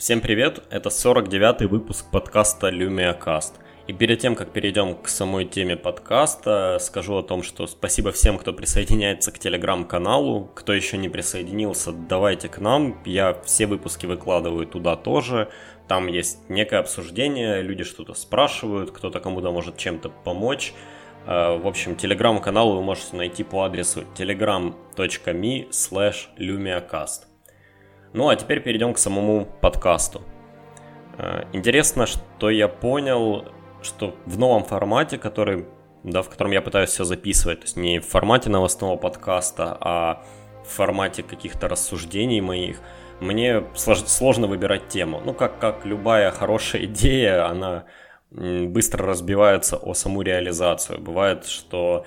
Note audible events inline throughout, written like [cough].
Всем привет, это 49-й выпуск подкаста LumiaCast. И перед тем, как перейдем к самой теме подкаста, скажу о том, что спасибо всем, кто присоединяется к телеграм-каналу. Кто еще не присоединился, давайте к нам. Я все выпуски выкладываю туда тоже. Там есть некое обсуждение, люди что-то спрашивают, кто-то кому-то может чем-то помочь. Э, в общем, телеграм-канал вы можете найти по адресу telegram.me slash lumiacast. Ну а теперь перейдем к самому подкасту. Э, интересно, что я понял, что в новом формате, который, да, в котором я пытаюсь все записывать, то есть не в формате новостного подкаста, а в формате каких-то рассуждений моих, мне сложно выбирать тему. Ну, как, как любая хорошая [laughs] идея, она быстро разбивается о саму реализацию. Бывает, что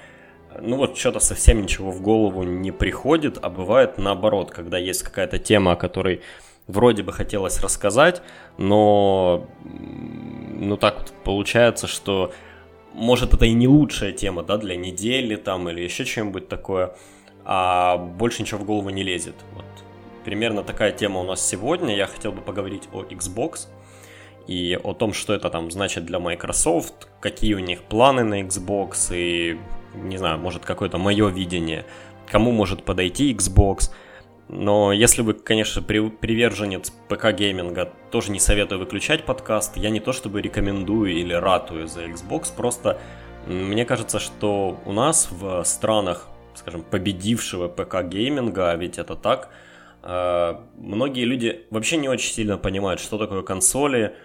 ну вот что-то совсем ничего в голову не приходит, а бывает наоборот, когда есть какая-то тема, о которой вроде бы хотелось рассказать, но ну так вот получается, что может это и не лучшая тема, да, для недели там или еще чем-нибудь такое, а больше ничего в голову не лезет. Вот. Примерно такая тема у нас сегодня. Я хотел бы поговорить о Xbox и о том, что это там значит для Microsoft, какие у них планы на Xbox и не знаю, может какое-то мое видение, кому может подойти Xbox. Но если вы, конечно, при, приверженец ПК-гейминга, тоже не советую выключать подкаст. Я не то чтобы рекомендую или ратую за Xbox, просто мне кажется, что у нас в странах, скажем, победившего ПК-гейминга, а ведь это так, э, многие люди вообще не очень сильно понимают, что такое консоли,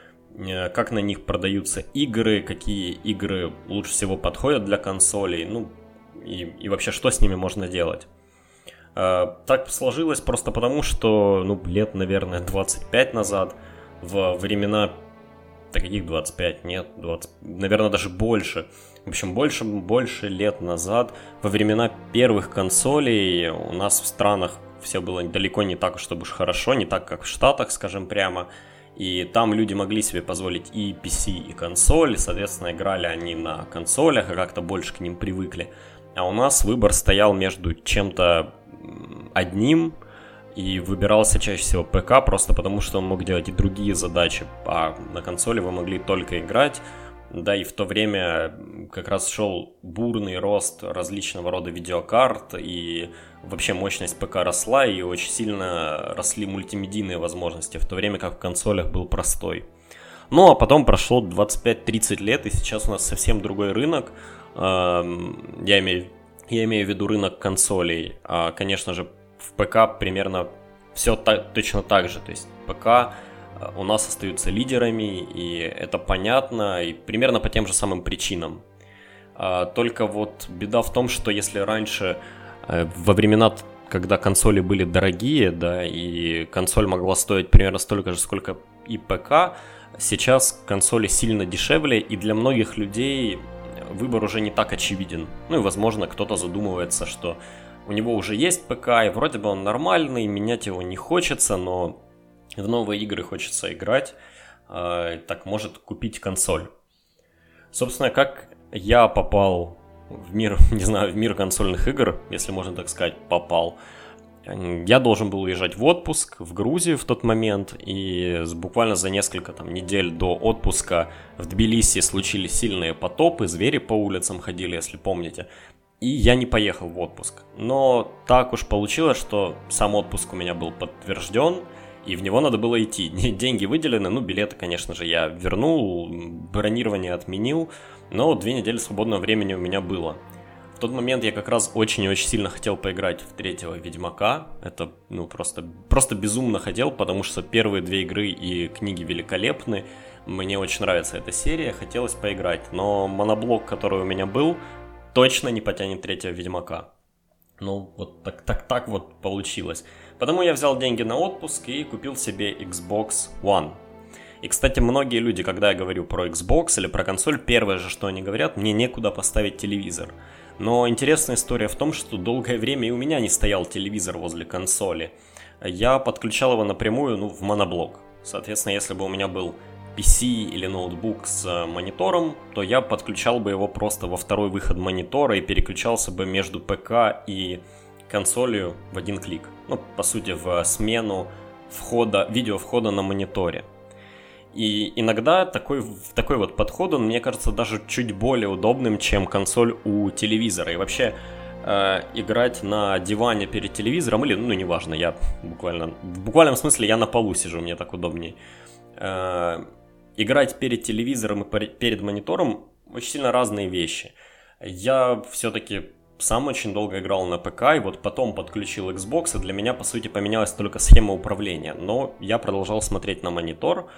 как на них продаются игры, какие игры лучше всего подходят для консолей, ну и, и вообще что с ними можно делать. Э, так сложилось просто потому, что ну, лет, наверное, 25 назад, в времена таких 25, нет, 20, наверное, даже больше. В общем, больше, больше лет назад, во времена первых консолей у нас в странах все было далеко не так, чтобы уж хорошо, не так, как в Штатах, скажем прямо. И там люди могли себе позволить и PC, и консоль, соответственно, играли они на консолях, и как-то больше к ним привыкли. А у нас выбор стоял между чем-то одним, и выбирался чаще всего ПК, просто потому что он мог делать и другие задачи, а на консоли вы могли только играть, да, и в то время как раз шел бурный рост различного рода видеокарт, и вообще мощность ПК росла, и очень сильно росли мультимедийные возможности, в то время как в консолях был простой. Ну, а потом прошло 25-30 лет, и сейчас у нас совсем другой рынок. Эм, я имею, я имею в виду рынок консолей. А, конечно же, в ПК примерно все так, точно так же. То есть ПК у нас остаются лидерами, и это понятно, и примерно по тем же самым причинам. А, только вот беда в том, что если раньше, э, во времена, когда консоли были дорогие, да, и консоль могла стоить примерно столько же, сколько и ПК, сейчас консоли сильно дешевле, и для многих людей выбор уже не так очевиден. Ну и, возможно, кто-то задумывается, что у него уже есть ПК, и вроде бы он нормальный, менять его не хочется, но в новые игры хочется играть, э, так может купить консоль. Собственно, как я попал в мир, [laughs] не знаю, в мир консольных игр, если можно так сказать, попал. Я должен был уезжать в отпуск в Грузию в тот момент, и буквально за несколько там, недель до отпуска в Тбилиси случились сильные потопы, звери по улицам ходили, если помните. И я не поехал в отпуск. Но так уж получилось, что сам отпуск у меня был подтвержден, и в него надо было идти. [laughs] Деньги выделены, ну, билеты, конечно же, я вернул, бронирование отменил, но две недели свободного времени у меня было. В тот момент я как раз очень и очень сильно хотел поиграть в третьего Ведьмака. Это, ну, просто, просто безумно хотел, потому что первые две игры и книги великолепны. Мне очень нравится эта серия, хотелось поиграть. Но моноблок, который у меня был, точно не потянет третьего Ведьмака. Ну, вот так, так, так вот получилось. Потому я взял деньги на отпуск и купил себе Xbox One. И, кстати, многие люди, когда я говорю про Xbox или про консоль, первое же, что они говорят, мне некуда поставить телевизор. Но интересная история в том, что долгое время и у меня не стоял телевизор возле консоли. Я подключал его напрямую ну, в моноблок. Соответственно, если бы у меня был PC или ноутбук с монитором, то я подключал бы его просто во второй выход монитора и переключался бы между ПК и консолью в один клик. Ну, по сути, в смену входа, видео входа на мониторе. И иногда такой, такой вот подход, он, мне кажется, даже чуть более удобным, чем консоль у телевизора. И вообще, э, играть на диване перед телевизором, или, ну, неважно, я буквально, в буквальном смысле я на полу сижу, мне так удобнее. Э, играть перед телевизором и перед монитором очень сильно разные вещи. Я все-таки сам очень долго играл на ПК, и вот потом подключил Xbox, и для меня, по сути, поменялась только схема управления. Но я продолжал смотреть на монитор,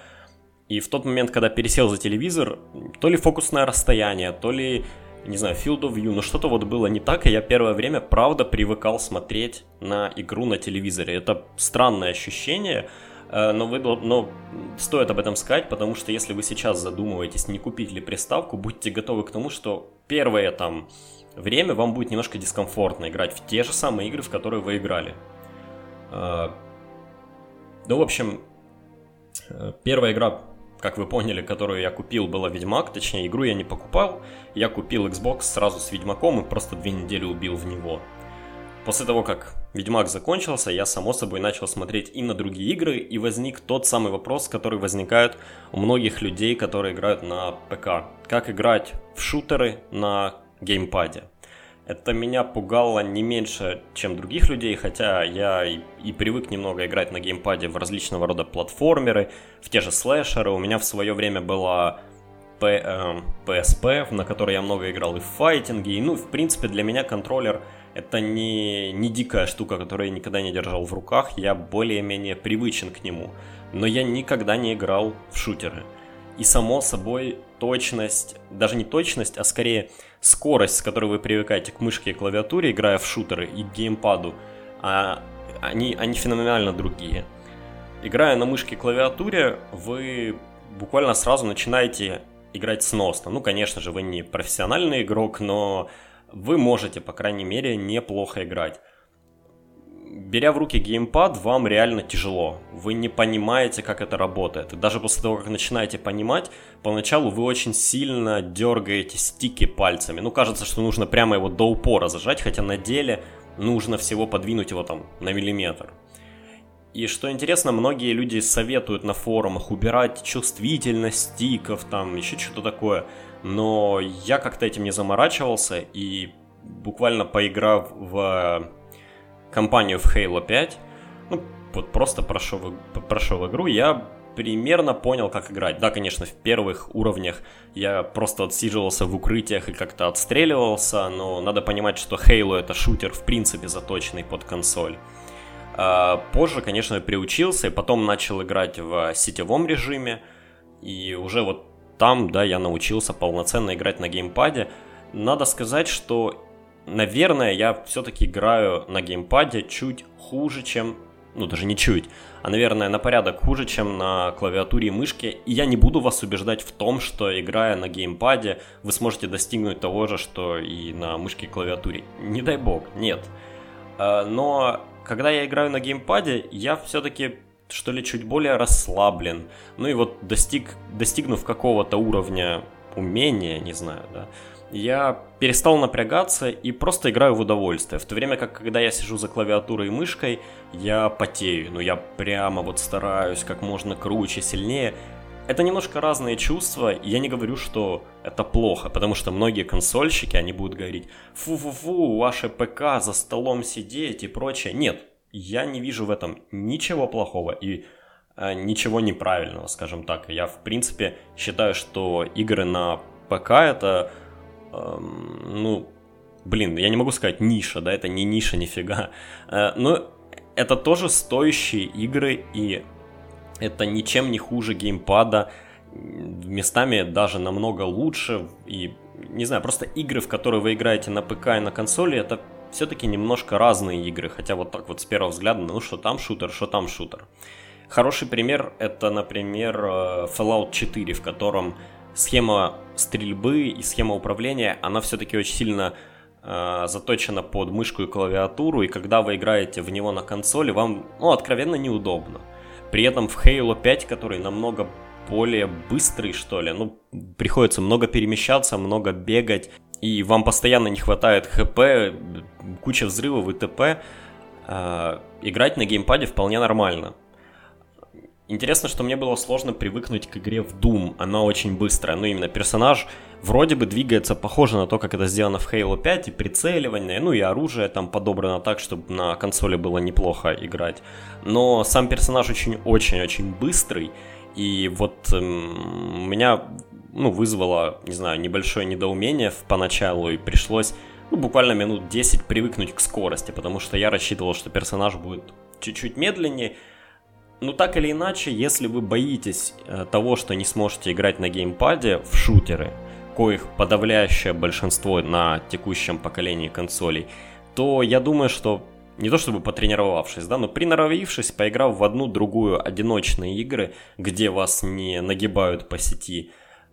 и в тот момент, когда пересел за телевизор, то ли фокусное расстояние, то ли, не знаю, field of view, но что-то вот было не так, и я первое время, правда, привыкал смотреть на игру на телевизоре. Это странное ощущение, э, но, вы, но стоит об этом сказать, потому что если вы сейчас задумываетесь, не купить ли приставку, будьте готовы к тому, что первое там время вам будет немножко дискомфортно играть в те же самые игры, в которые вы играли. Э, ну, в общем, э, первая игра, как вы поняли, которую я купил, была Ведьмак. Точнее, игру я не покупал. Я купил Xbox сразу с Ведьмаком и просто две недели убил в него. После того, как Ведьмак закончился, я, само собой, начал смотреть и на другие игры, и возник тот самый вопрос, который возникает у многих людей, которые играют на ПК. Как играть в шутеры на геймпаде. Это меня пугало не меньше, чем других людей, хотя я и, и привык немного играть на геймпаде в различного рода платформеры, в те же слэшеры. У меня в свое время была P, э, PSP, на которой я много играл и в файтинге. И, ну, в принципе, для меня контроллер это не, не дикая штука, которую я никогда не держал в руках. Я более-менее привычен к нему. Но я никогда не играл в шутеры. И само собой точность, даже не точность, а скорее скорость, с которой вы привыкаете к мышке и клавиатуре, играя в шутеры и геймпаду, а они, они феноменально другие. Играя на мышке и клавиатуре, вы буквально сразу начинаете играть сносно. Ну, конечно же, вы не профессиональный игрок, но вы можете, по крайней мере, неплохо играть беря в руки геймпад, вам реально тяжело. Вы не понимаете, как это работает. И даже после того, как начинаете понимать, поначалу вы очень сильно дергаете стики пальцами. Ну, кажется, что нужно прямо его до упора зажать, хотя на деле нужно всего подвинуть его там на миллиметр. И что интересно, многие люди советуют на форумах убирать чувствительность стиков, там еще что-то такое. Но я как-то этим не заморачивался и буквально поиграв в компанию в Halo 5, ну, вот просто прошел, прошел игру, я примерно понял, как играть. Да, конечно, в первых уровнях я просто отсиживался в укрытиях и как-то отстреливался, но надо понимать, что Halo это шутер в принципе заточенный под консоль. А позже, конечно, я приучился и потом начал играть в сетевом режиме, и уже вот там, да, я научился полноценно играть на геймпаде. Надо сказать, что наверное, я все-таки играю на геймпаде чуть хуже, чем... Ну, даже не чуть, а, наверное, на порядок хуже, чем на клавиатуре и мышке. И я не буду вас убеждать в том, что, играя на геймпаде, вы сможете достигнуть того же, что и на мышке и клавиатуре. Не дай бог, нет. А, но когда я играю на геймпаде, я все-таки что ли чуть более расслаблен. Ну и вот достиг, достигнув какого-то уровня умения, не знаю, да, я перестал напрягаться и просто играю в удовольствие. В то время как, когда я сижу за клавиатурой и мышкой, я потею. Ну, я прямо вот стараюсь как можно круче, сильнее. Это немножко разные чувства, и я не говорю, что это плохо, потому что многие консольщики, они будут говорить, фу-фу-фу, ваше ПК за столом сидеть и прочее. Нет, я не вижу в этом ничего плохого и э, ничего неправильного, скажем так. Я, в принципе, считаю, что игры на ПК это ну, блин, я не могу сказать ниша, да, это не ниша нифига, э, но это тоже стоящие игры, и это ничем не хуже геймпада, местами даже намного лучше, и, не знаю, просто игры, в которые вы играете на ПК и на консоли, это все-таки немножко разные игры, хотя вот так вот с первого взгляда, ну что там шутер, что там шутер. Хороший пример это, например, э, Fallout 4, в котором схема стрельбы и схема управления, она все-таки очень сильно э, заточена под мышку и клавиатуру, и когда вы играете в него на консоли, вам, ну, откровенно неудобно. При этом в Halo 5, который намного более быстрый, что ли, ну, приходится много перемещаться, много бегать, и вам постоянно не хватает хп, куча взрывов и т.п., э, играть на геймпаде вполне нормально. Интересно, что мне было сложно привыкнуть к игре в Doom. Она очень быстрая. Ну, именно персонаж вроде бы двигается похоже на то, как это сделано в Halo 5, и прицеливание, ну и оружие там подобрано так, чтобы на консоли было неплохо играть. Но сам персонаж очень-очень-очень быстрый, и вот эм, меня ну, вызвало, не знаю, небольшое недоумение поначалу, и пришлось ну, буквально минут 10 привыкнуть к скорости, потому что я рассчитывал, что персонаж будет чуть-чуть медленнее, ну так или иначе, если вы боитесь э, того, что не сможете играть на геймпаде в шутеры, коих подавляющее большинство на текущем поколении консолей, то я думаю, что не то чтобы потренировавшись, да, но приноровившись, поиграв в одну-другую одиночные игры, где вас не нагибают по сети,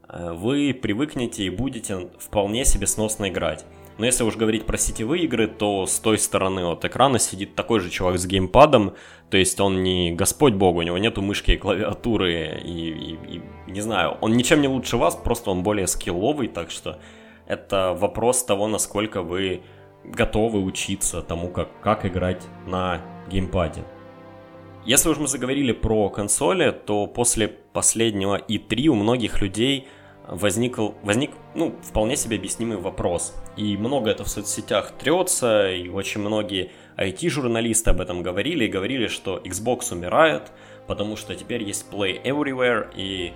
э, вы привыкнете и будете вполне себе сносно играть. Но если уж говорить про сетевые игры, то с той стороны от экрана сидит такой же чувак с геймпадом, то есть он не Господь Бог, у него нету мышки и клавиатуры, и, и, и не знаю, он ничем не лучше вас, просто он более скилловый, так что это вопрос того, насколько вы готовы учиться тому, как, как играть на геймпаде. Если уж мы заговорили про консоли, то после последнего E3 у многих людей возник, возник ну, вполне себе объяснимый вопрос. И много это в соцсетях трется, и очень многие IT-журналисты об этом говорили, и говорили, что Xbox умирает, потому что теперь есть Play Everywhere, и,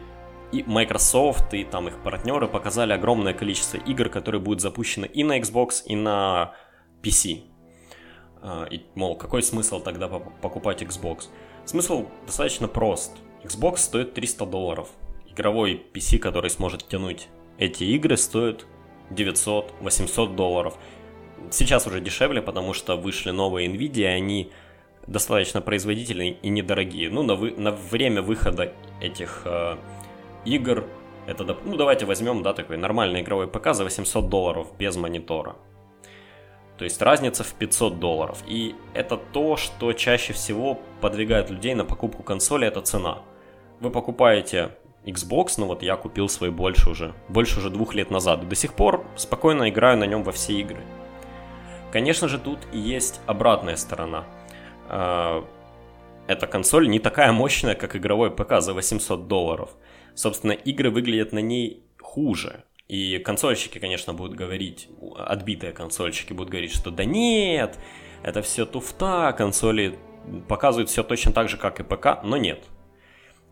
и Microsoft, и там их партнеры показали огромное количество игр, которые будут запущены и на Xbox, и на PC. А, и, мол, какой смысл тогда покупать Xbox? Смысл достаточно прост. Xbox стоит 300 долларов – игровой PC, который сможет тянуть эти игры, стоит 900-800 долларов. Сейчас уже дешевле, потому что вышли новые Nvidia, они достаточно производительные и недорогие. Ну, на, вы, на время выхода этих э, игр, это, ну, давайте возьмем, да, такой нормальный игровой ПК за 800 долларов без монитора. То есть разница в 500 долларов. И это то, что чаще всего подвигает людей на покупку консоли, это цена. Вы покупаете Xbox, ну вот я купил свой больше уже, больше уже двух лет назад. До сих пор спокойно играю на нем во все игры. Конечно же, тут и есть обратная сторона. А, эта консоль не такая мощная, как игровой ПК за 800 долларов. Собственно, игры выглядят на ней хуже. И консольщики, конечно, будут говорить, отбитые консольщики будут говорить, что да нет, это все туфта, консоли показывают все точно так же, как и ПК, но нет.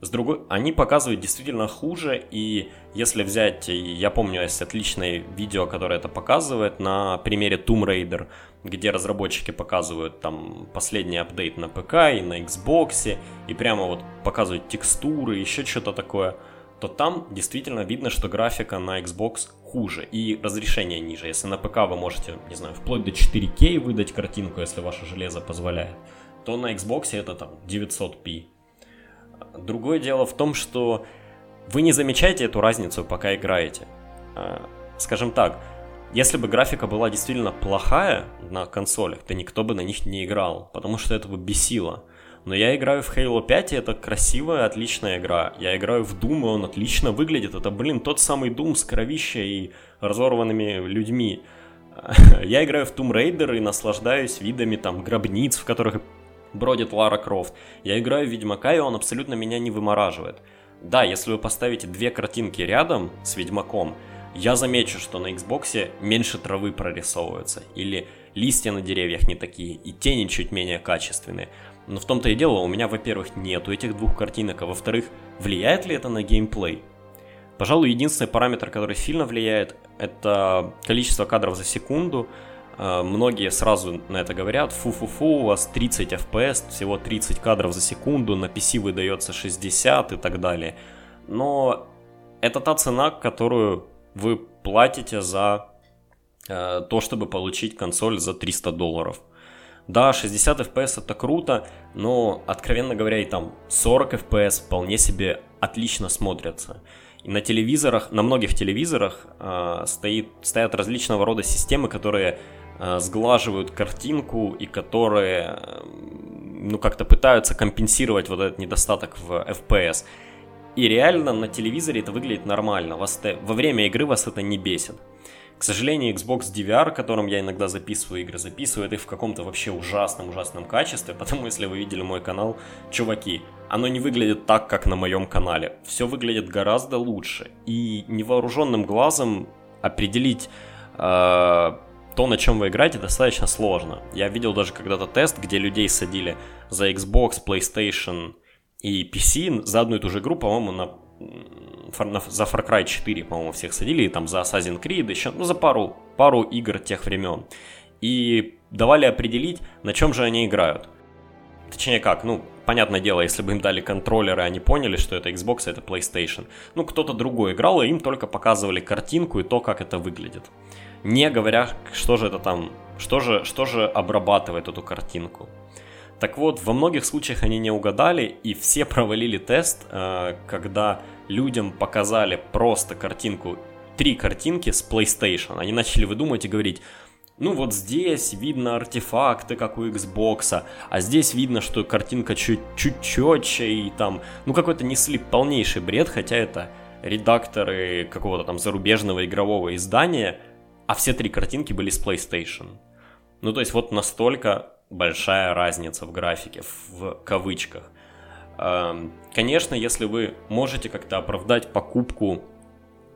С другой, они показывают действительно хуже, и если взять, я помню, есть отличное видео, которое это показывает, на примере Tomb Raider, где разработчики показывают там последний апдейт на ПК и на Xbox, и прямо вот показывают текстуры, еще что-то такое, то там действительно видно, что графика на Xbox хуже и разрешение ниже. Если на ПК вы можете, не знаю, вплоть до 4К выдать картинку, если ваше железо позволяет, то на Xbox это там 900p Другое дело в том, что вы не замечаете эту разницу, пока играете. А, скажем так, если бы графика была действительно плохая на консолях, то никто бы на них не играл, потому что это бы бесило. Но я играю в Halo 5, и это красивая, отличная игра. Я играю в Doom, и он отлично выглядит. Это, блин, тот самый Doom с кровищей и разорванными людьми. [laughs] Я играю в Tomb Raider и наслаждаюсь видами там гробниц, в которых бродит Лара Крофт. Я играю в Ведьмака, и он абсолютно меня не вымораживает. Да, если вы поставите две картинки рядом с Ведьмаком, я замечу, что на Xbox меньше травы прорисовывается, или листья на деревьях не такие, и тени чуть менее качественные. Но в том-то и дело, у меня, во-первых, нету этих двух картинок, а во-вторых, влияет ли это на геймплей? Пожалуй, единственный параметр, который сильно влияет, это количество кадров за секунду, многие сразу на это говорят, фу-фу-фу, у вас 30 FPS, всего 30 кадров за секунду, на PC выдается 60 и так далее. Но это та цена, которую вы платите за э, то, чтобы получить консоль за 300 долларов. Да, 60 FPS это круто, но, откровенно говоря, и там 40 FPS вполне себе отлично смотрятся. И на телевизорах, на многих телевизорах э, стоит, стоят различного рода системы, которые Э, сглаживают картинку и которые ну как-то пытаются компенсировать вот этот недостаток в FPS. И реально на телевизоре это выглядит нормально. Вас это, во время игры вас это не бесит. К сожалению, Xbox DVR, которым я иногда записываю игры, записывает их в каком-то вообще ужасном-ужасном качестве, [laughs] потому если вы видели мой канал, чуваки, оно не выглядит так, как на моем канале. Все выглядит гораздо лучше. И невооруженным глазом определить э, то, на чем вы играете, достаточно сложно. Я видел даже когда-то тест, где людей садили за Xbox, PlayStation и PC за одну и ту же игру, по-моему, на, за Far Cry 4, по-моему, всех садили, и там за Assassin's Creed, еще, ну, за пару, пару игр тех времен. И давали определить, на чем же они играют. Точнее как, ну, понятное дело, если бы им дали контроллеры, они поняли, что это Xbox, а это PlayStation. Ну, кто-то другой играл, и им только показывали картинку и то, как это выглядит. Не говоря, что же это там, что же, что же обрабатывает эту картинку. Так вот, во многих случаях они не угадали, и все провалили тест, э, когда людям показали просто картинку, три картинки с PlayStation. Они начали выдумывать и говорить, ну вот здесь видно артефакты, как у Xbox, а здесь видно, что картинка чуть-чуть четче и там, ну какой-то несли полнейший бред, хотя это редакторы какого-то там зарубежного игрового издания, а все три картинки были с PlayStation. Ну то есть вот настолько большая разница в графике, в кавычках. Эм, конечно, если вы можете как-то оправдать покупку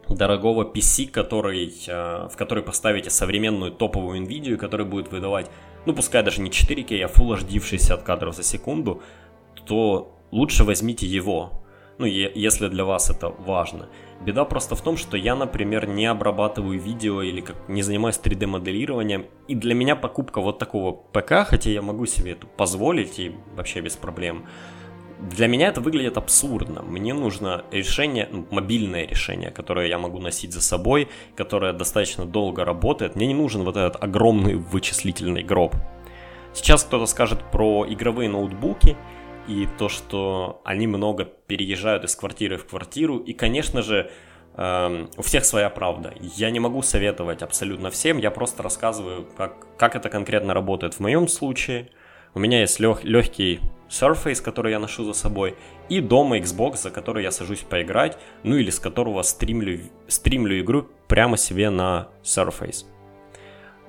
дорогого PC, который, э, в который поставите современную топовую NVIDIA, который будет выдавать, ну пускай даже не 4К, а Full HD в 60 кадров за секунду, то лучше возьмите его, ну, если для вас это важно. Беда просто в том, что я, например, не обрабатываю видео или как не занимаюсь 3D-моделированием, и для меня покупка вот такого ПК, хотя я могу себе это позволить и вообще без проблем, для меня это выглядит абсурдно. Мне нужно решение, ну, мобильное решение, которое я могу носить за собой, которое достаточно долго работает. Мне не нужен вот этот огромный вычислительный гроб. Сейчас кто-то скажет про игровые ноутбуки и то, что они много переезжают из квартиры в квартиру. И, конечно же, эм, у всех своя правда. Я не могу советовать абсолютно всем, я просто рассказываю, как, как это конкретно работает в моем случае. У меня есть лег, легкий Surface, который я ношу за собой, и дома Xbox, за который я сажусь поиграть, ну или с которого стримлю, стримлю игру прямо себе на Surface.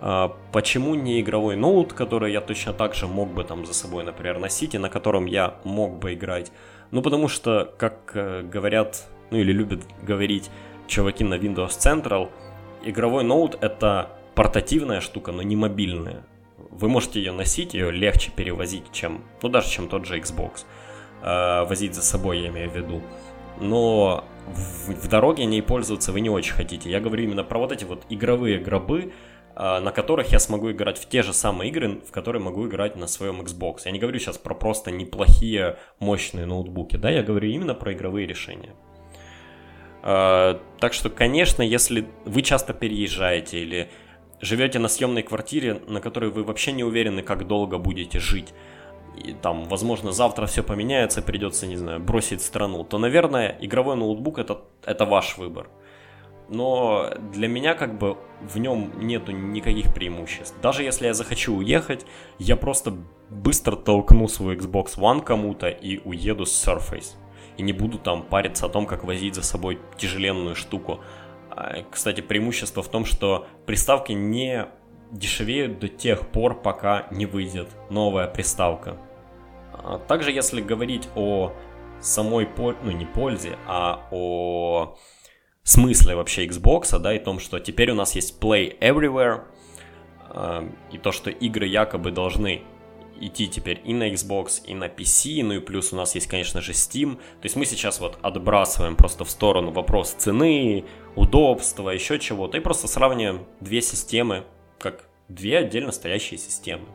А, почему не игровой ноут, который я точно так же мог бы там за собой, например, носить, и на котором я мог бы играть? Ну, потому что, как э, говорят, ну или любят говорить чуваки на Windows Central, игровой ноут это портативная штука, но не мобильная вы можете ее носить, ее легче перевозить, чем, ну даже чем тот же Xbox. Э, возить за собой, я имею в виду. Но в, в дороге ней пользоваться вы не очень хотите. Я говорю именно про вот эти вот игровые гробы, на которых я смогу играть в те же самые игры, в которые могу играть на своем Xbox. Я не говорю сейчас про просто неплохие, мощные ноутбуки, да, я говорю именно про игровые решения. Uh, так что, конечно, если вы часто переезжаете или живете на съемной квартире, на которой вы вообще не уверены, как долго будете жить, и там, возможно, завтра все поменяется, придется, не знаю, бросить страну, то, наверное, игровой ноутбук это, это ваш выбор. Но для меня как бы в нем нету никаких преимуществ. Даже если я захочу уехать, я просто быстро толкну свой Xbox One кому-то и уеду с Surface. И не буду там париться о том, как возить за собой тяжеленную штуку. А, кстати, преимущество в том, что приставки не дешевеют до тех пор, пока не выйдет новая приставка. А, также, если говорить о самой, ну не пользе, а о смысле вообще Xbox, да, и том, что теперь у нас есть Play Everywhere, а, и то, что игры якобы должны идти теперь и на Xbox, и на PC, ну и плюс у нас есть, конечно же, Steam. То есть мы сейчас вот отбрасываем просто в сторону вопрос цены, удобства, еще чего-то, и просто сравниваем две системы, как две отдельно стоящие системы.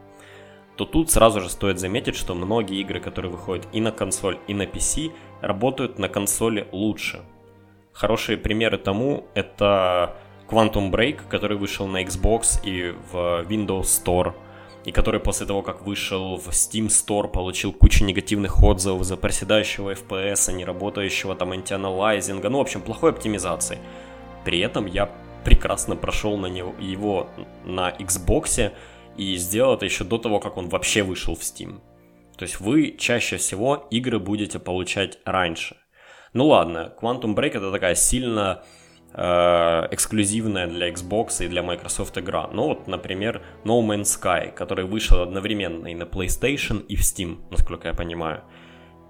То тут сразу же стоит заметить, что многие игры, которые выходят и на консоль, и на PC, работают на консоли лучше. Хорошие примеры тому это Quantum Break, который вышел на Xbox и в Windows Store – и который после того, как вышел в Steam Store, получил кучу негативных отзывов за проседающего FPS, не работающего там антианалайзинга, ну, в общем, плохой оптимизации. При этом я прекрасно прошел на него, его на Xbox и сделал это еще до того, как он вообще вышел в Steam. То есть вы чаще всего игры будете получать раньше. Ну ладно, Quantum Break это такая сильно э, эксклюзивная для Xbox и для Microsoft игра. Ну вот, например, No Man's Sky, который вышел одновременно и на PlayStation, и в Steam, насколько я понимаю.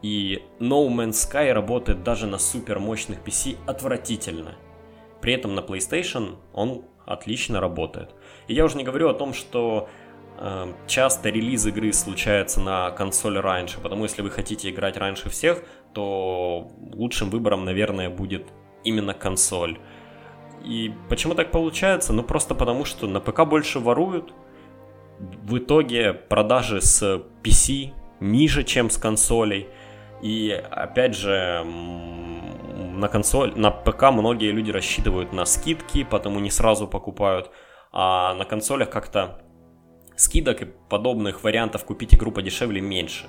И No Man's Sky работает даже на супер мощных PC отвратительно. При этом на PlayStation он отлично работает. И я уже не говорю о том, что э, часто релиз игры случается на консоли раньше, потому если вы хотите играть раньше всех, то лучшим выбором, наверное, будет именно консоль. И почему так получается? Ну просто потому, что на ПК больше воруют. В итоге продажи с PC ниже, чем с консолей. И опять же, на консоль, на ПК многие люди рассчитывают на скидки, потому не сразу покупают. А на консолях как-то скидок и подобных вариантов купить игру подешевле меньше.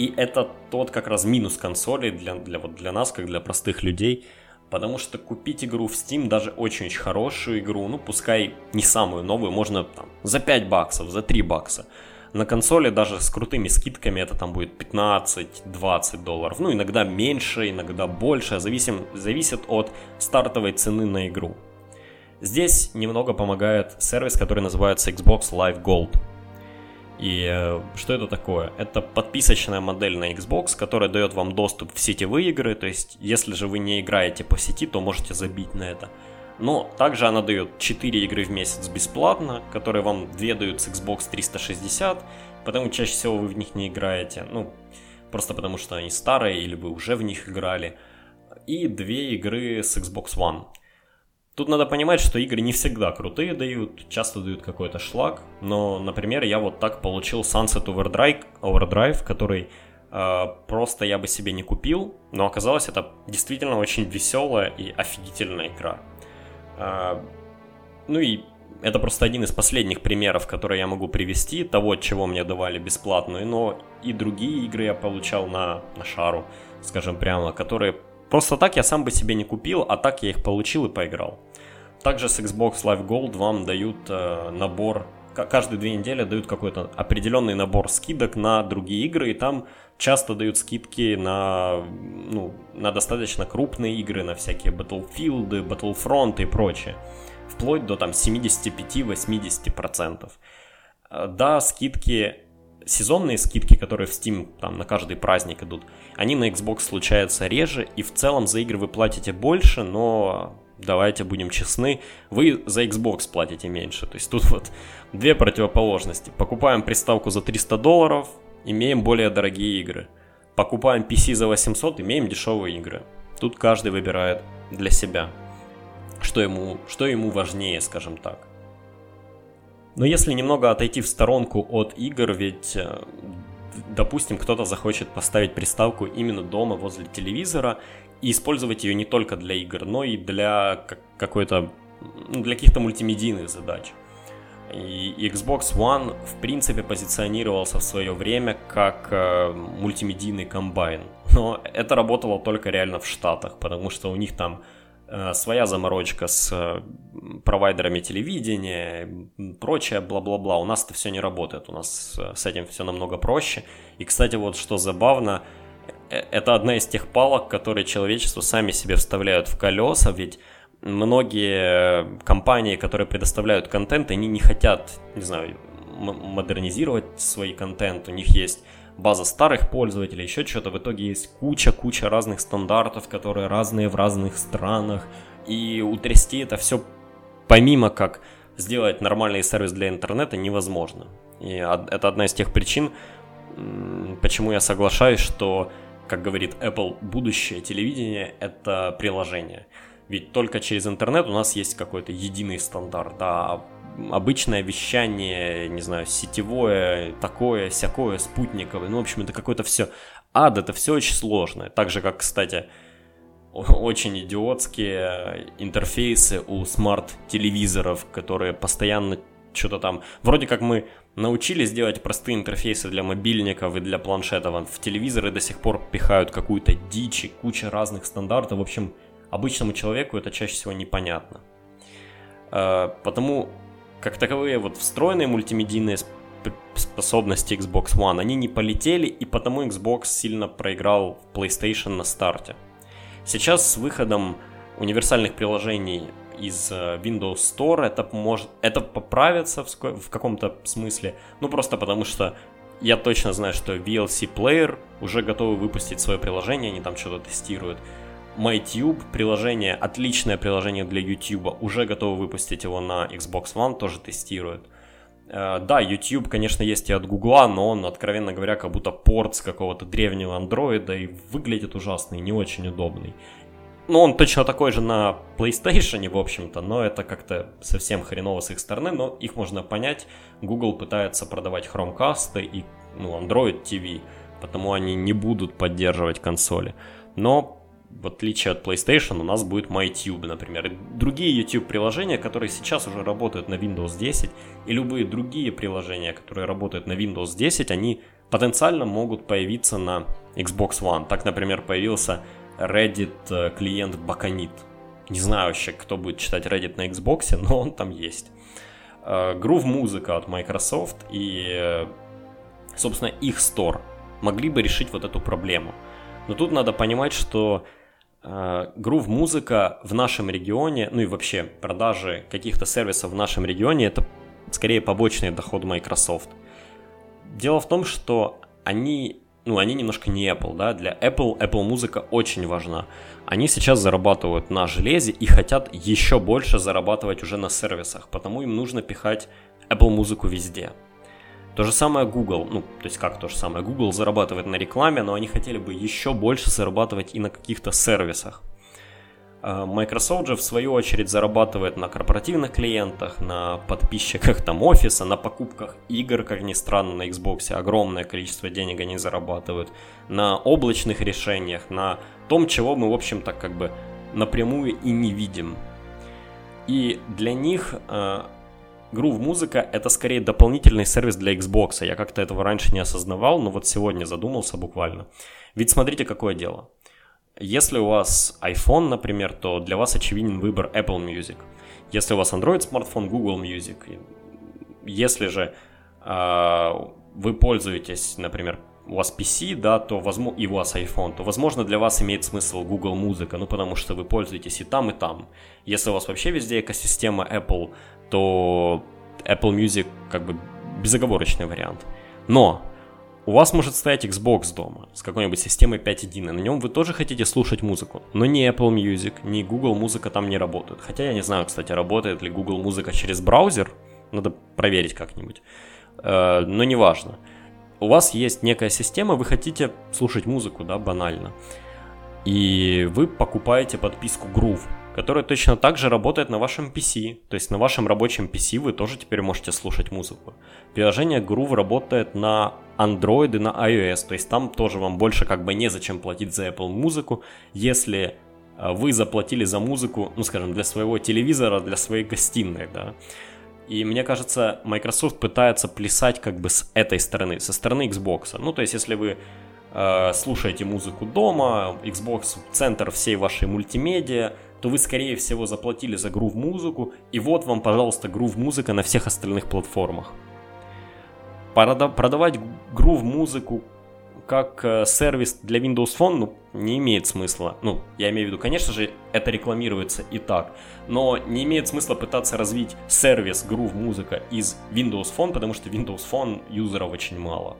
И это тот как раз минус консоли для, для, вот для нас, как для простых людей. Потому что купить игру в Steam, даже очень-очень хорошую игру, ну пускай не самую новую, можно там за 5 баксов, за 3 бакса. На консоли даже с крутыми скидками это там будет 15-20 долларов. Ну, иногда меньше, иногда больше, зависим, зависит от стартовой цены на игру. Здесь немного помогает сервис, который называется Xbox Live Gold. И э, что это такое? Это подписочная модель на Xbox, которая дает вам доступ в сетевые игры, то есть если же вы не играете по сети, то можете забить на это. Но также она дает 4 игры в месяц бесплатно, которые вам 2 дают с Xbox 360, потому чаще всего вы в них не играете, ну, просто потому что они старые или вы уже в них играли. И 2 игры с Xbox One. Тут надо понимать, что игры не всегда крутые дают, часто дают какой-то шлак, но, например, я вот так получил Sunset Overdrive, Overdrive который э, просто я бы себе не купил, но оказалось это действительно очень веселая и офигительная игра. Э, ну и это просто один из последних примеров, которые я могу привести, того, чего мне давали бесплатную, но и другие игры я получал на, на шару, скажем прямо, которые Просто так я сам бы себе не купил, а так я их получил и поиграл. Также с Xbox Live Gold вам дают э, набор, каждые две недели дают какой-то определенный набор скидок на другие игры, и там часто дают скидки на, ну, на достаточно крупные игры, на всякие Battlefield, Battlefront и прочее. Вплоть до там 75-80%. Э, да, скидки сезонные скидки, которые в Steam там на каждый праздник идут, они на Xbox случаются реже, и в целом за игры вы платите больше, но давайте будем честны, вы за Xbox платите меньше. То есть тут вот две противоположности. Покупаем приставку за 300 долларов, имеем более дорогие игры. Покупаем PC за 800, имеем дешевые игры. Тут каждый выбирает для себя, что ему, что ему важнее, скажем так. Но если немного отойти в сторонку от игр, ведь, э, допустим, кто-то захочет поставить приставку именно дома возле телевизора и использовать ее не только для игр, но и для какой-то для каких-то мультимедийных задач. И Xbox One в принципе позиционировался в свое время как э, мультимедийный комбайн. Но это работало только реально в Штатах, потому что у них там своя заморочка с э, провайдерами телевидения, прочее, бла-бла-бла. У нас это все не работает, у нас э, с этим все намного проще. И, кстати, вот что забавно, это одна из тех палок, которые человечество сами себе вставляют в колеса, ведь многие компании, которые предоставляют контент, они не хотят, не знаю, модернизировать свой контент, у них есть база старых пользователей, еще что-то. В итоге есть куча-куча разных стандартов, которые разные в разных странах. И утрясти это все помимо как сделать нормальный сервис для интернета невозможно. И это одна из тех причин, почему я соглашаюсь, что, как говорит Apple, будущее телевидения – это приложение. Ведь только через интернет у нас есть какой-то единый стандарт, а обычное вещание, не знаю, сетевое, такое, всякое, спутниковое. Ну, в общем, это какое-то все ад, это все очень сложное. Так же, как, кстати, очень идиотские интерфейсы у смарт-телевизоров, которые постоянно что-то там... Вроде как мы научились делать простые интерфейсы для мобильников и для планшетов, в телевизоры до сих пор пихают какую-то дичь и куча разных стандартов. В общем, обычному человеку это чаще всего непонятно. Э, потому как таковые вот встроенные мультимедийные способности Xbox One, они не полетели, и потому Xbox сильно проиграл в PlayStation на старте. Сейчас с выходом универсальных приложений из э, Windows Store, это может, это поправится в, в каком-то смысле, ну просто потому что я точно знаю, что VLC Player уже готовы выпустить свое приложение, они там что-то тестируют. MyTube приложение, отличное приложение для YouTube, уже готовы выпустить его на Xbox One, тоже тестируют. Э, да, YouTube, конечно, есть и от Гугла, но он, откровенно говоря, как будто порт с какого-то древнего андроида и выглядит ужасный, не очень удобный. Ну, он точно такой же на PlayStation, в общем-то, но это как-то совсем хреново с их стороны, но их можно понять. Google пытается продавать Chromecast и ну, Android TV, потому они не будут поддерживать консоли. Но в отличие от PlayStation, у нас будет MyTube, например, и другие YouTube-приложения, которые сейчас уже работают на Windows 10, и любые другие приложения, которые работают на Windows 10, они потенциально могут появиться на Xbox One. Так, например, появился Reddit э, клиент Baconit. Не знаю вообще, кто будет читать Reddit на Xbox, [laughs] но он там есть. Э, Groove музыка от Microsoft и, э, собственно, их Store могли бы решить вот эту проблему. Но тут надо понимать, что Groove музыка в нашем регионе, ну и вообще продажи каких-то сервисов в нашем регионе, это скорее побочный доход Microsoft. Дело в том, что они ну, они немножко не Apple, да, для Apple Apple музыка очень важна. Они сейчас зарабатывают на железе и хотят еще больше зарабатывать уже на сервисах, потому им нужно пихать Apple музыку везде. То же самое Google, ну, то есть как то же самое, Google зарабатывает на рекламе, но они хотели бы еще больше зарабатывать и на каких-то сервисах. А, Microsoft же в свою очередь зарабатывает на корпоративных клиентах, на подписчиках там офиса, на покупках игр, как ни странно, на Xbox огромное количество денег они зарабатывают, на облачных решениях, на том, чего мы, в общем-то, как бы напрямую и не видим. И для них э, Groove музыка это скорее дополнительный сервис для Xbox. Я как-то этого раньше не осознавал, но вот сегодня задумался буквально. Ведь смотрите, какое дело. Если у вас iPhone, например, то для вас очевиден выбор Apple Music. Если у вас Android смартфон, Google Music. Если же э, вы пользуетесь, например, у вас PC, да, то возможно, и у вас iPhone, то, возможно, для вас имеет смысл Google Музыка, ну, потому что вы пользуетесь и там, и там. Если у вас вообще везде экосистема Apple, то Apple Music как бы безоговорочный вариант. Но у вас может стоять Xbox дома с какой-нибудь системой 5.1, и на нем вы тоже хотите слушать музыку, но ни Apple Music, ни Google Музыка там не работают. Хотя я не знаю, кстати, работает ли Google Музыка через браузер, надо проверить как-нибудь, э, но неважно. У вас есть некая система, вы хотите слушать музыку, да, банально, и вы покупаете подписку Groove, которая точно так же работает на вашем PC. То есть на вашем рабочем PC вы тоже теперь можете слушать музыку. Приложение Groove работает на Android и на iOS, то есть там тоже вам больше как бы незачем платить за Apple музыку, если э, вы заплатили за музыку, ну скажем, для своего телевизора, для своей гостиной, да. И мне кажется, Microsoft пытается плясать как бы с этой стороны, со стороны Xbox. Ну, то есть, если вы э, слушаете музыку дома, Xbox центр всей вашей мультимедиа, то вы, скорее всего, заплатили за грув музыку, и вот вам, пожалуйста, грув музыка на всех остальных платформах. Продавать грув музыку как э, сервис для Windows Phone ну, не имеет смысла. Ну, я имею в виду, конечно же, это рекламируется и так, но не имеет смысла пытаться развить сервис Groove Музыка из Windows Phone, потому что Windows Phone юзеров очень мало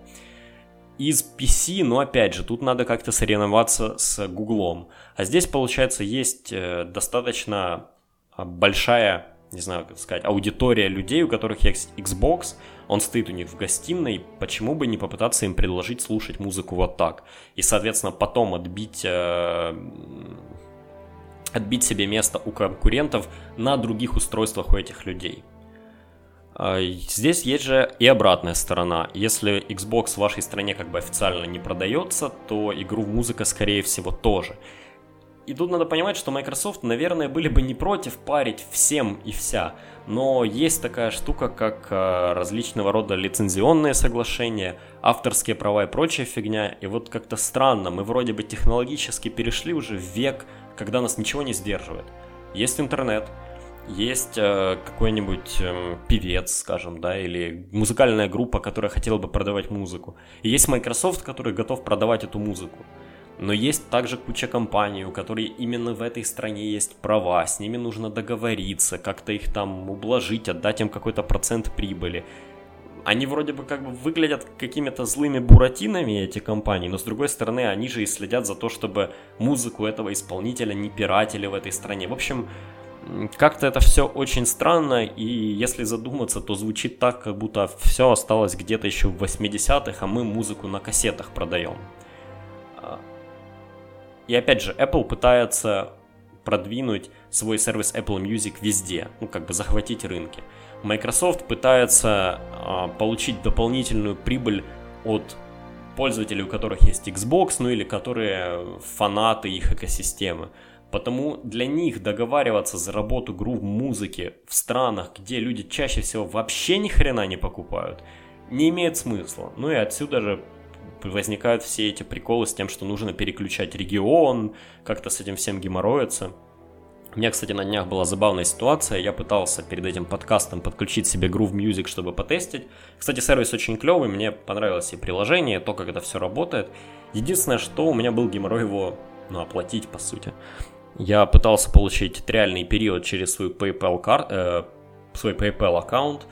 из PC, но опять же, тут надо как-то соревноваться с Гуглом. А здесь, получается, есть э, достаточно а, большая, не знаю, как сказать, аудитория людей, у которых есть Xbox, он стоит у них в гостиной, почему бы не попытаться им предложить слушать музыку вот так? И, соответственно, потом отбить э, отбить себе место у конкурентов на других устройствах у этих людей. А, здесь есть же и обратная сторона. Если Xbox в вашей стране как бы официально не продается, то игру в музыка скорее всего тоже. И тут надо понимать, что Microsoft, наверное, были бы не против парить всем и вся. Но есть такая штука, как а, различного рода лицензионные соглашения, авторские права и прочая фигня. И вот как-то странно, мы вроде бы технологически перешли уже в век, когда нас ничего не сдерживает. Есть интернет, есть э, какой-нибудь э, певец, скажем, да, или музыкальная группа, которая хотела бы продавать музыку. И есть Microsoft, который готов продавать эту музыку. Но есть также куча компаний, у которых именно в этой стране есть права, с ними нужно договориться, как-то их там ублажить, отдать им какой-то процент прибыли. Они вроде бы как бы выглядят какими-то злыми буратинами, эти компании, но с другой стороны, они же и следят за то, чтобы музыку этого исполнителя не пиратили в этой стране. В общем, как-то это все очень странно, и если задуматься, то звучит так, как будто все осталось где-то еще в 80-х, а мы музыку на кассетах продаем. И опять же, Apple пытается продвинуть свой сервис Apple Music везде, ну как бы захватить рынки. Microsoft пытается а, получить дополнительную прибыль от пользователей, у которых есть Xbox, ну или которые фанаты их экосистемы. Потому для них договариваться за работу групп музыки в странах, где люди чаще всего вообще ни хрена не покупают, не имеет смысла. Ну и отсюда же возникают все эти приколы с тем, что нужно переключать регион, как-то с этим всем геморроиться. У меня, кстати, на днях была забавная ситуация. Я пытался перед этим подкастом подключить себе Groove Music, чтобы потестить. Кстати, сервис очень клевый, мне понравилось и приложение, то, как это все работает. Единственное, что у меня был геморрой его ну, оплатить, по сути. Я пытался получить реальный период через свой PayPal, кар... э, свой PayPal аккаунт.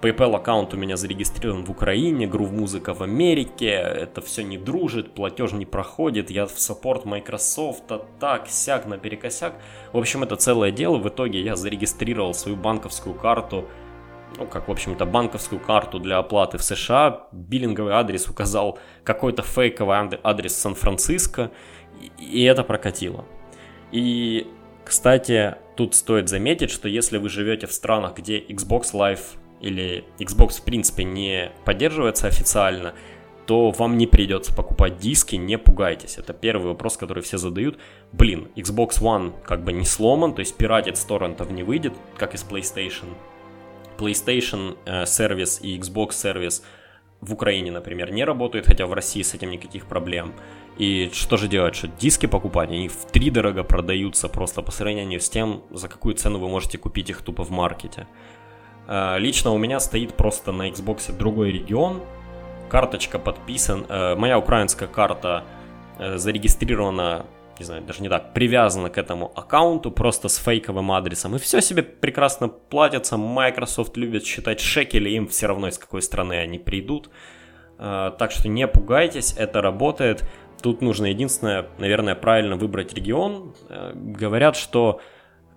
PayPal аккаунт у меня зарегистрирован в Украине, Groove музыка в Америке, это все не дружит, платеж не проходит, я в саппорт Microsoft, а так, сяк, наперекосяк. В общем, это целое дело, в итоге я зарегистрировал свою банковскую карту, ну, как, в общем-то, банковскую карту для оплаты в США, биллинговый адрес указал какой-то фейковый адрес Сан-Франциско, и это прокатило. И, кстати, тут стоит заметить, что если вы живете в странах, где Xbox Live или Xbox в принципе не поддерживается официально, то вам не придется покупать диски, не пугайтесь. Это первый вопрос, который все задают. Блин, Xbox One как бы не сломан, то есть пиратить с торрентов не выйдет, как из PlayStation. PlayStation э, сервис и Xbox сервис в Украине, например, не работают, хотя в России с этим никаких проблем. И что же делать? Что диски покупать? Они в три дорого продаются просто по сравнению с тем, за какую цену вы можете купить их тупо в маркете. А, лично у меня стоит просто на Xbox другой регион. Карточка подписан. Э, моя украинская карта э, зарегистрирована, не знаю, даже не так, привязана к этому аккаунту просто с фейковым адресом. И все себе прекрасно платится. Microsoft любит считать шекели, им все равно из какой страны они придут. Э, так что не пугайтесь, это работает. Тут нужно единственное, наверное, правильно выбрать регион. Э, говорят, что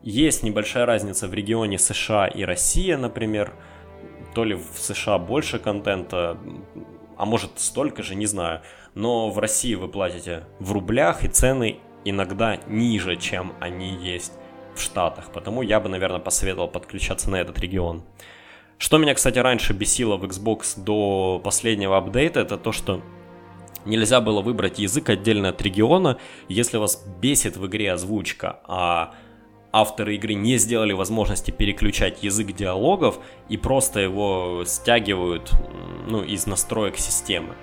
есть небольшая разница в регионе США и Россия, например. То ли в США больше контента, а может столько же, не знаю. Но в России вы платите в рублях, и цены иногда ниже, чем они есть в Штатах. Потому я бы, наверное, посоветовал подключаться на этот регион. Что меня, кстати, раньше бесило в Xbox до последнего апдейта, это то, что Нельзя было выбрать язык отдельно от региона. Если вас бесит в игре озвучка, а авторы игры не сделали возможности переключать язык диалогов и просто его стягивают ну, из настроек системы,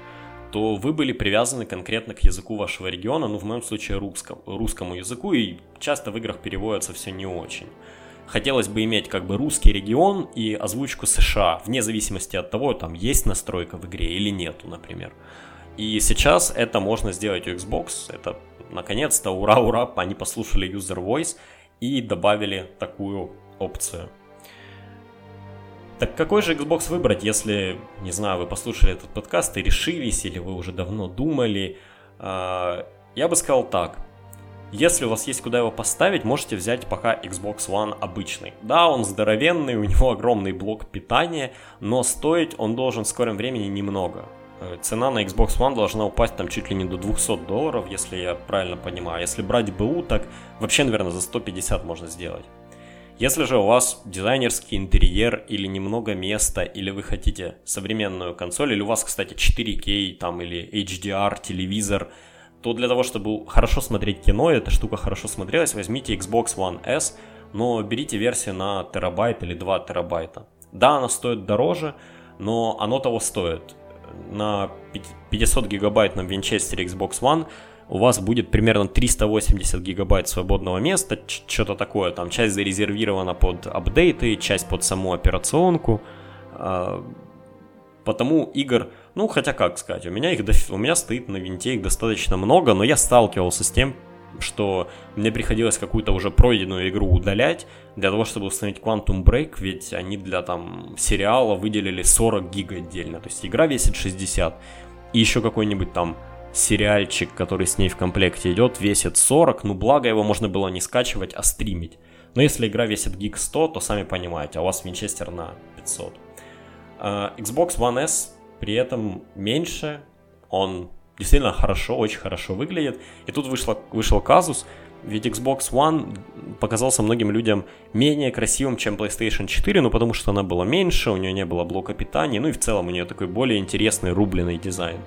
то вы были привязаны конкретно к языку вашего региона, ну в моем случае русскому, русскому языку, и часто в играх переводится все не очень. Хотелось бы иметь как бы русский регион и озвучку США, вне зависимости от того, там есть настройка в игре или нету, например. И сейчас это можно сделать у Xbox. Это наконец-то, ура-ура, они послушали User Voice и добавили такую опцию. Так какой же Xbox выбрать, если, не знаю, вы послушали этот подкаст и решились, или вы уже давно думали? А, я бы сказал так. Если у вас есть куда его поставить, можете взять пока Xbox One обычный. Да, он здоровенный, у него огромный блок питания, но стоить он должен в скором времени немного. Э, цена на Xbox One должна упасть там чуть ли не до 200 долларов, если я правильно понимаю. Если брать БУ, так вообще, наверное, за 150 можно сделать. Если же у вас дизайнерский интерьер или немного места, или вы хотите современную консоль, или у вас, кстати, 4K там, или HDR телевизор, то для того, чтобы хорошо смотреть кино, эта штука хорошо смотрелась, возьмите Xbox One S, но берите версию на терабайт или 2 терабайта. Да, она стоит дороже, но оно того стоит на 500 гигабайтном винчестере Xbox One у вас будет примерно 380 гигабайт свободного места, что-то такое, там часть зарезервирована под апдейты, часть под саму операционку. А, Потому игр, ну хотя как сказать, у меня их у меня стоит на винте их достаточно много, но я сталкивался с тем, что мне приходилось какую-то уже пройденную игру удалять для того, чтобы установить Quantum Break, ведь они для там сериала выделили 40 гиг отдельно, то есть игра весит 60, и еще какой-нибудь там сериальчик, который с ней в комплекте идет, весит 40, ну благо его можно было не скачивать, а стримить. Но если игра весит гиг 100, то сами понимаете, а у вас винчестер на 500. Uh, Xbox One S при этом меньше, он действительно хорошо, очень хорошо выглядит. И тут вышло, вышел казус, ведь Xbox One показался многим людям менее красивым, чем PlayStation 4, ну потому что она была меньше, у нее не было блока питания, ну и в целом у нее такой более интересный рубленый дизайн.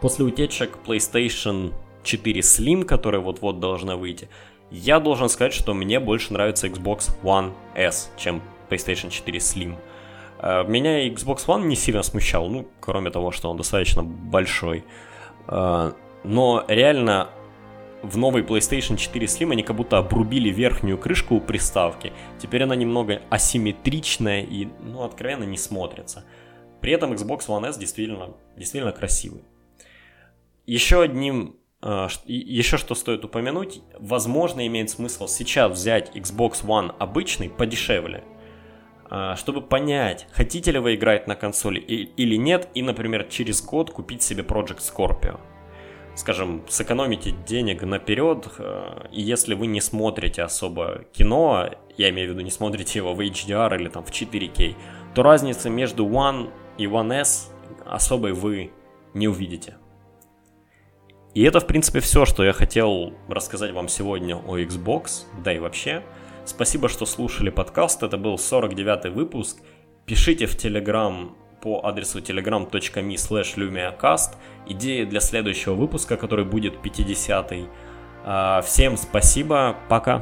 После утечек PlayStation 4 Slim, которая вот-вот должна выйти, я должен сказать, что мне больше нравится Xbox One S, чем PlayStation 4 Slim. Э, меня Xbox One не сильно смущал, ну, кроме того, что он достаточно большой. Э, но реально в новый PlayStation 4 Slim они как будто обрубили верхнюю крышку у приставки. Теперь она немного асимметричная и, ну, откровенно не смотрится. При этом Xbox One S действительно, действительно красивый. Еще одним, э, еще что стоит упомянуть, возможно имеет смысл сейчас взять Xbox One обычный подешевле – чтобы понять, хотите ли вы играть на консоли или нет, и, например, через год купить себе Project Scorpio. Скажем, сэкономите денег наперед, э, и если вы не смотрите особо кино, я имею в виду не смотрите его в HDR или там в 4K, то разницы между One и One S особой вы не увидите. И это, в принципе, все, что я хотел рассказать вам сегодня о Xbox, да и вообще – Спасибо, что слушали подкаст. Это был 49-й выпуск. Пишите в Telegram по адресу telegram.me slash lumiacast идеи для следующего выпуска, который будет 50-й. А, всем спасибо, пока.